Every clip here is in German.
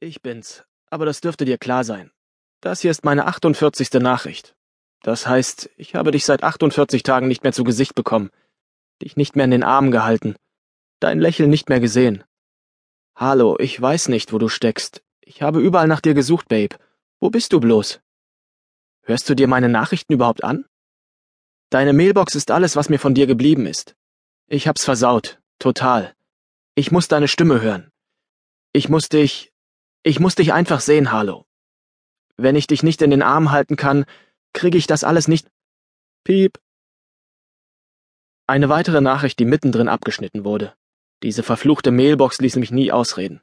Ich bin's, aber das dürfte dir klar sein. Das hier ist meine 48. Nachricht. Das heißt, ich habe dich seit 48 Tagen nicht mehr zu Gesicht bekommen, dich nicht mehr in den Armen gehalten, dein Lächeln nicht mehr gesehen. Hallo, ich weiß nicht, wo du steckst. Ich habe überall nach dir gesucht, Babe. Wo bist du bloß? Hörst du dir meine Nachrichten überhaupt an? Deine Mailbox ist alles, was mir von dir geblieben ist. Ich hab's versaut, total. Ich muss deine Stimme hören. Ich muss dich, ich muss dich einfach sehen, Harlow. Wenn ich dich nicht in den Arm halten kann, kriege ich das alles nicht. Piep. Eine weitere Nachricht, die mittendrin abgeschnitten wurde. Diese verfluchte Mailbox ließ mich nie ausreden.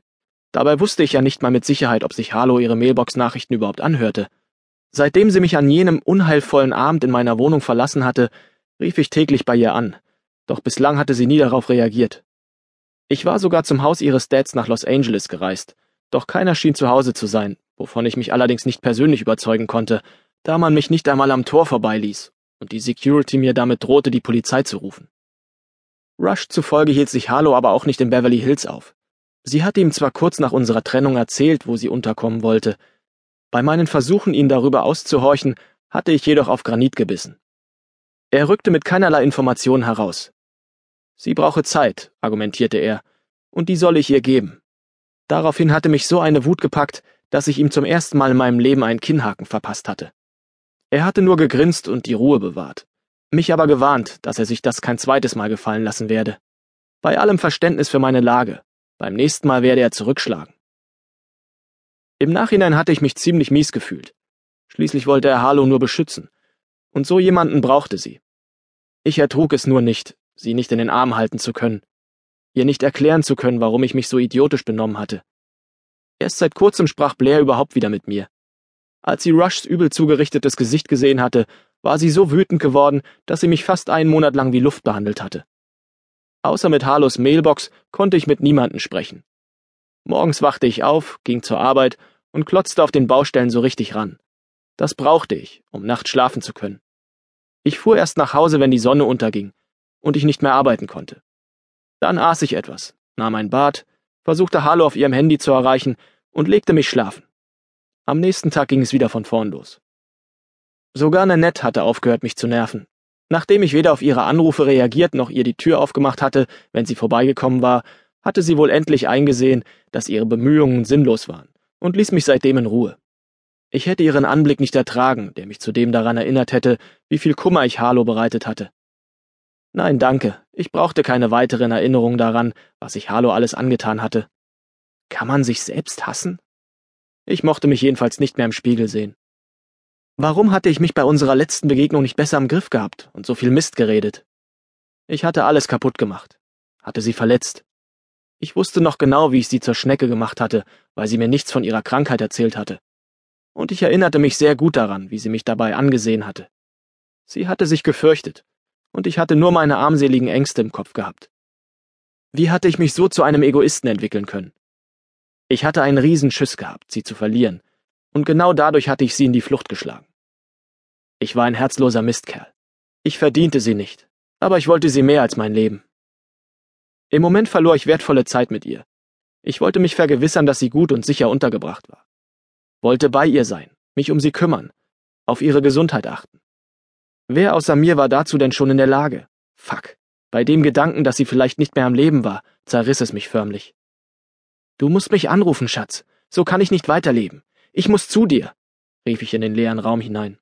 Dabei wusste ich ja nicht mal mit Sicherheit, ob sich Harlow ihre Mailbox-Nachrichten überhaupt anhörte. Seitdem sie mich an jenem unheilvollen Abend in meiner Wohnung verlassen hatte, rief ich täglich bei ihr an, doch bislang hatte sie nie darauf reagiert. Ich war sogar zum Haus ihres Dads nach Los Angeles gereist, doch keiner schien zu Hause zu sein, wovon ich mich allerdings nicht persönlich überzeugen konnte, da man mich nicht einmal am Tor vorbeiließ und die Security mir damit drohte, die Polizei zu rufen. Rush zufolge hielt sich Harlow aber auch nicht in Beverly Hills auf. Sie hatte ihm zwar kurz nach unserer Trennung erzählt, wo sie unterkommen wollte. Bei meinen Versuchen, ihn darüber auszuhorchen, hatte ich jedoch auf Granit gebissen. Er rückte mit keinerlei Informationen heraus. Sie brauche Zeit, argumentierte er, und die solle ich ihr geben. Daraufhin hatte mich so eine Wut gepackt, dass ich ihm zum ersten Mal in meinem Leben einen Kinnhaken verpasst hatte. Er hatte nur gegrinst und die Ruhe bewahrt, mich aber gewarnt, dass er sich das kein zweites Mal gefallen lassen werde. Bei allem Verständnis für meine Lage, beim nächsten Mal werde er zurückschlagen. Im Nachhinein hatte ich mich ziemlich mies gefühlt. Schließlich wollte er Harlow nur beschützen. Und so jemanden brauchte sie. Ich ertrug es nur nicht, sie nicht in den Arm halten zu können, ihr nicht erklären zu können, warum ich mich so idiotisch benommen hatte. Erst seit kurzem sprach Blair überhaupt wieder mit mir. Als sie Rushs übel zugerichtetes Gesicht gesehen hatte, war sie so wütend geworden, dass sie mich fast einen Monat lang wie Luft behandelt hatte. Außer mit Harlows Mailbox konnte ich mit niemanden sprechen. Morgens wachte ich auf, ging zur Arbeit und klotzte auf den Baustellen so richtig ran. Das brauchte ich, um nachts schlafen zu können. Ich fuhr erst nach Hause, wenn die Sonne unterging und ich nicht mehr arbeiten konnte. Dann aß ich etwas, nahm ein Bad, versuchte Harlow auf ihrem Handy zu erreichen und legte mich schlafen. Am nächsten Tag ging es wieder von vorn los. Sogar Nanette hatte aufgehört, mich zu nerven. Nachdem ich weder auf ihre Anrufe reagiert noch ihr die Tür aufgemacht hatte, wenn sie vorbeigekommen war, hatte sie wohl endlich eingesehen, dass ihre Bemühungen sinnlos waren und ließ mich seitdem in Ruhe. Ich hätte ihren Anblick nicht ertragen, der mich zudem daran erinnert hätte, wie viel Kummer ich Harlow bereitet hatte. Nein, danke, ich brauchte keine weiteren Erinnerungen daran, was ich Harlow alles angetan hatte. Kann man sich selbst hassen? Ich mochte mich jedenfalls nicht mehr im Spiegel sehen. Warum hatte ich mich bei unserer letzten Begegnung nicht besser im Griff gehabt und so viel Mist geredet? Ich hatte alles kaputt gemacht, hatte sie verletzt. Ich wusste noch genau, wie ich sie zur Schnecke gemacht hatte, weil sie mir nichts von ihrer Krankheit erzählt hatte. Und ich erinnerte mich sehr gut daran, wie sie mich dabei angesehen hatte. Sie hatte sich gefürchtet, und ich hatte nur meine armseligen Ängste im Kopf gehabt. Wie hatte ich mich so zu einem Egoisten entwickeln können? Ich hatte einen Riesenschiss gehabt, sie zu verlieren, und genau dadurch hatte ich sie in die Flucht geschlagen. Ich war ein herzloser Mistkerl. Ich verdiente sie nicht, aber ich wollte sie mehr als mein Leben. Im Moment verlor ich wertvolle Zeit mit ihr. Ich wollte mich vergewissern, dass sie gut und sicher untergebracht war. Wollte bei ihr sein, mich um sie kümmern, auf ihre Gesundheit achten. Wer außer mir war dazu denn schon in der Lage? Fuck. Bei dem Gedanken, dass sie vielleicht nicht mehr am Leben war, zerriss es mich förmlich. Du musst mich anrufen, Schatz. So kann ich nicht weiterleben. Ich muss zu dir, rief ich in den leeren Raum hinein.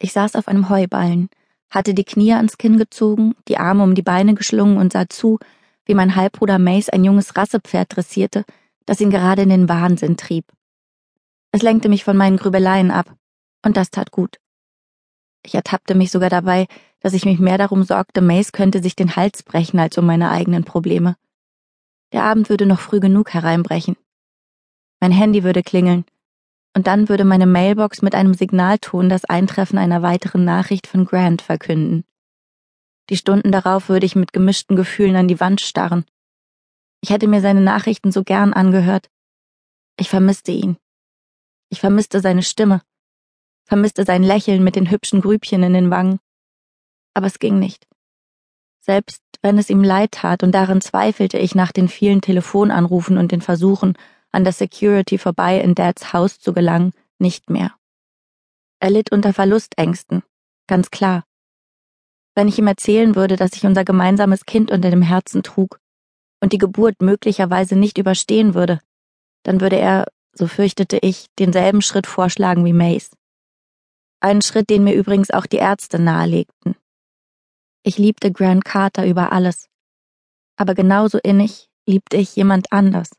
Ich saß auf einem Heuballen, hatte die Knie ans Kinn gezogen, die Arme um die Beine geschlungen und sah zu, wie mein Halbbruder Mace ein junges Rassepferd dressierte, das ihn gerade in den Wahnsinn trieb. Es lenkte mich von meinen Grübeleien ab, und das tat gut. Ich ertappte mich sogar dabei, dass ich mich mehr darum sorgte, Mace könnte sich den Hals brechen als um meine eigenen Probleme. Der Abend würde noch früh genug hereinbrechen. Mein Handy würde klingeln, und dann würde meine Mailbox mit einem Signalton das Eintreffen einer weiteren Nachricht von Grant verkünden. Die Stunden darauf würde ich mit gemischten Gefühlen an die Wand starren. Ich hätte mir seine Nachrichten so gern angehört. Ich vermisste ihn. Ich vermisste seine Stimme vermisste sein Lächeln mit den hübschen Grübchen in den Wangen. Aber es ging nicht. Selbst wenn es ihm leid tat, und daran zweifelte ich nach den vielen Telefonanrufen und den Versuchen, an der Security vorbei in Dads Haus zu gelangen, nicht mehr. Er litt unter Verlustängsten, ganz klar. Wenn ich ihm erzählen würde, dass ich unser gemeinsames Kind unter dem Herzen trug und die Geburt möglicherweise nicht überstehen würde, dann würde er, so fürchtete ich, denselben Schritt vorschlagen wie Mace. Einen Schritt, den mir übrigens auch die Ärzte nahelegten. Ich liebte Grant Carter über alles. Aber genauso innig liebte ich jemand anders.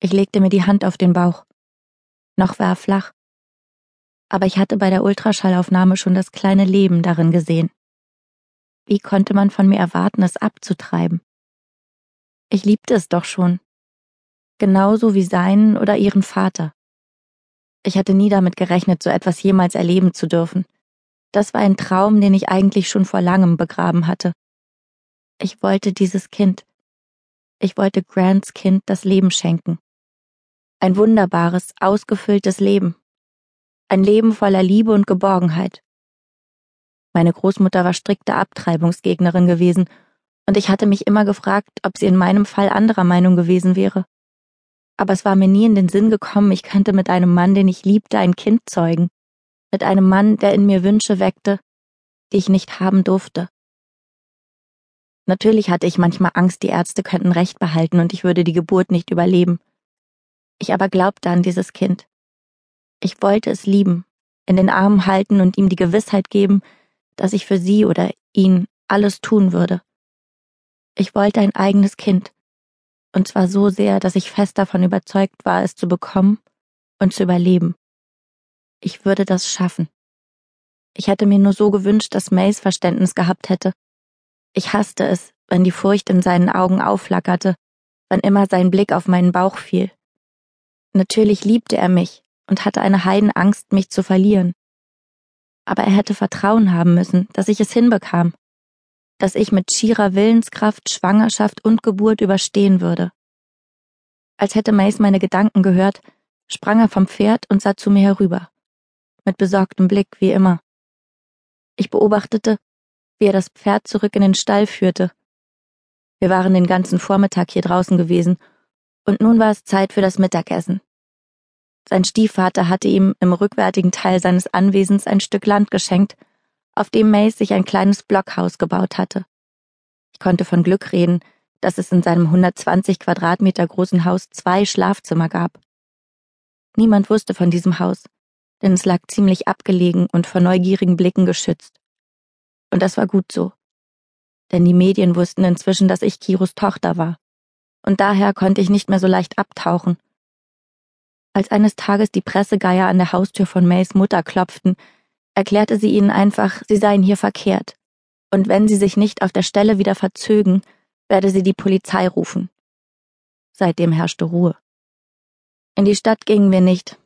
Ich legte mir die Hand auf den Bauch. Noch war er flach. Aber ich hatte bei der Ultraschallaufnahme schon das kleine Leben darin gesehen. Wie konnte man von mir erwarten, es abzutreiben? Ich liebte es doch schon. Genauso wie seinen oder ihren Vater. Ich hatte nie damit gerechnet, so etwas jemals erleben zu dürfen. Das war ein Traum, den ich eigentlich schon vor langem begraben hatte. Ich wollte dieses Kind. Ich wollte Grants Kind das Leben schenken. Ein wunderbares, ausgefülltes Leben. Ein Leben voller Liebe und Geborgenheit. Meine Großmutter war strikte Abtreibungsgegnerin gewesen, und ich hatte mich immer gefragt, ob sie in meinem Fall anderer Meinung gewesen wäre. Aber es war mir nie in den Sinn gekommen, ich könnte mit einem Mann, den ich liebte, ein Kind zeugen. Mit einem Mann, der in mir Wünsche weckte, die ich nicht haben durfte. Natürlich hatte ich manchmal Angst, die Ärzte könnten Recht behalten und ich würde die Geburt nicht überleben. Ich aber glaubte an dieses Kind. Ich wollte es lieben, in den Armen halten und ihm die Gewissheit geben, dass ich für sie oder ihn alles tun würde. Ich wollte ein eigenes Kind, und zwar so sehr, dass ich fest davon überzeugt war, es zu bekommen und zu überleben. Ich würde das schaffen. Ich hätte mir nur so gewünscht, dass Mays Verständnis gehabt hätte. Ich hasste es, wenn die Furcht in seinen Augen aufflackerte, wann immer sein Blick auf meinen Bauch fiel. Natürlich liebte er mich und hatte eine Heidenangst, mich zu verlieren. Aber er hätte Vertrauen haben müssen, dass ich es hinbekam, dass ich mit schierer Willenskraft Schwangerschaft und Geburt überstehen würde. Als hätte Mace meine Gedanken gehört, sprang er vom Pferd und sah zu mir herüber, mit besorgtem Blick wie immer. Ich beobachtete, wie er das Pferd zurück in den Stall führte. Wir waren den ganzen Vormittag hier draußen gewesen und nun war es Zeit für das Mittagessen. Sein Stiefvater hatte ihm im rückwärtigen Teil seines Anwesens ein Stück Land geschenkt, auf dem Mace sich ein kleines Blockhaus gebaut hatte. Ich konnte von Glück reden, dass es in seinem 120 Quadratmeter großen Haus zwei Schlafzimmer gab. Niemand wusste von diesem Haus, denn es lag ziemlich abgelegen und vor neugierigen Blicken geschützt. Und das war gut so. Denn die Medien wussten inzwischen, dass ich Kiros Tochter war und daher konnte ich nicht mehr so leicht abtauchen. Als eines Tages die Pressegeier an der Haustür von Mays Mutter klopften, erklärte sie ihnen einfach, sie seien hier verkehrt, und wenn sie sich nicht auf der Stelle wieder verzögen, werde sie die Polizei rufen. Seitdem herrschte Ruhe. In die Stadt gingen wir nicht,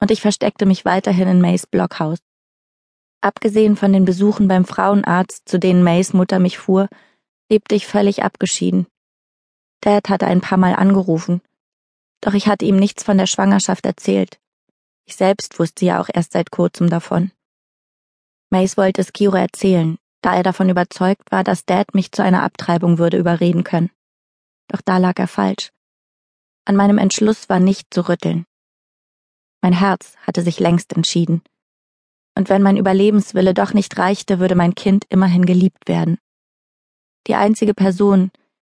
und ich versteckte mich weiterhin in Mays Blockhaus. Abgesehen von den Besuchen beim Frauenarzt, zu denen Mays Mutter mich fuhr, lebte ich völlig abgeschieden. Dad hatte ein paar Mal angerufen. Doch ich hatte ihm nichts von der Schwangerschaft erzählt. Ich selbst wusste ja auch erst seit kurzem davon. Mace wollte es Kiro erzählen, da er davon überzeugt war, dass Dad mich zu einer Abtreibung würde überreden können. Doch da lag er falsch. An meinem Entschluss war nicht zu rütteln. Mein Herz hatte sich längst entschieden. Und wenn mein Überlebenswille doch nicht reichte, würde mein Kind immerhin geliebt werden. Die einzige Person,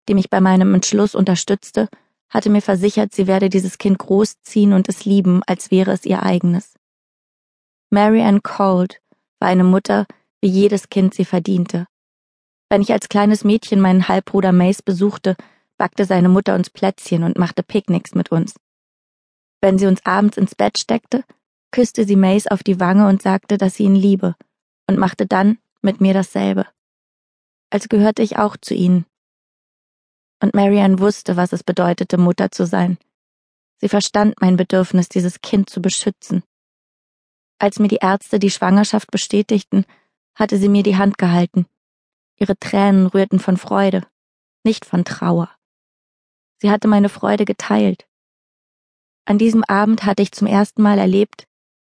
die mich bei meinem Entschluss unterstützte, hatte mir versichert, sie werde dieses Kind großziehen und es lieben, als wäre es ihr eigenes. Mary Ann Cold war eine Mutter, wie jedes Kind sie verdiente. Wenn ich als kleines Mädchen meinen Halbbruder Mace besuchte, backte seine Mutter uns Plätzchen und machte Picknicks mit uns. Wenn sie uns abends ins Bett steckte, küsste sie Mace auf die Wange und sagte, dass sie ihn liebe, und machte dann mit mir dasselbe. Als gehörte ich auch zu ihnen, und Marianne wusste, was es bedeutete, Mutter zu sein. Sie verstand mein Bedürfnis, dieses Kind zu beschützen. Als mir die Ärzte die Schwangerschaft bestätigten, hatte sie mir die Hand gehalten. Ihre Tränen rührten von Freude, nicht von Trauer. Sie hatte meine Freude geteilt. An diesem Abend hatte ich zum ersten Mal erlebt,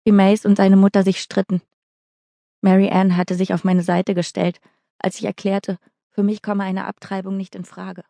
wie Mace und seine Mutter sich stritten. Mary Ann hatte sich auf meine Seite gestellt, als ich erklärte, Für mich komme eine Abtreibung nicht in Frage.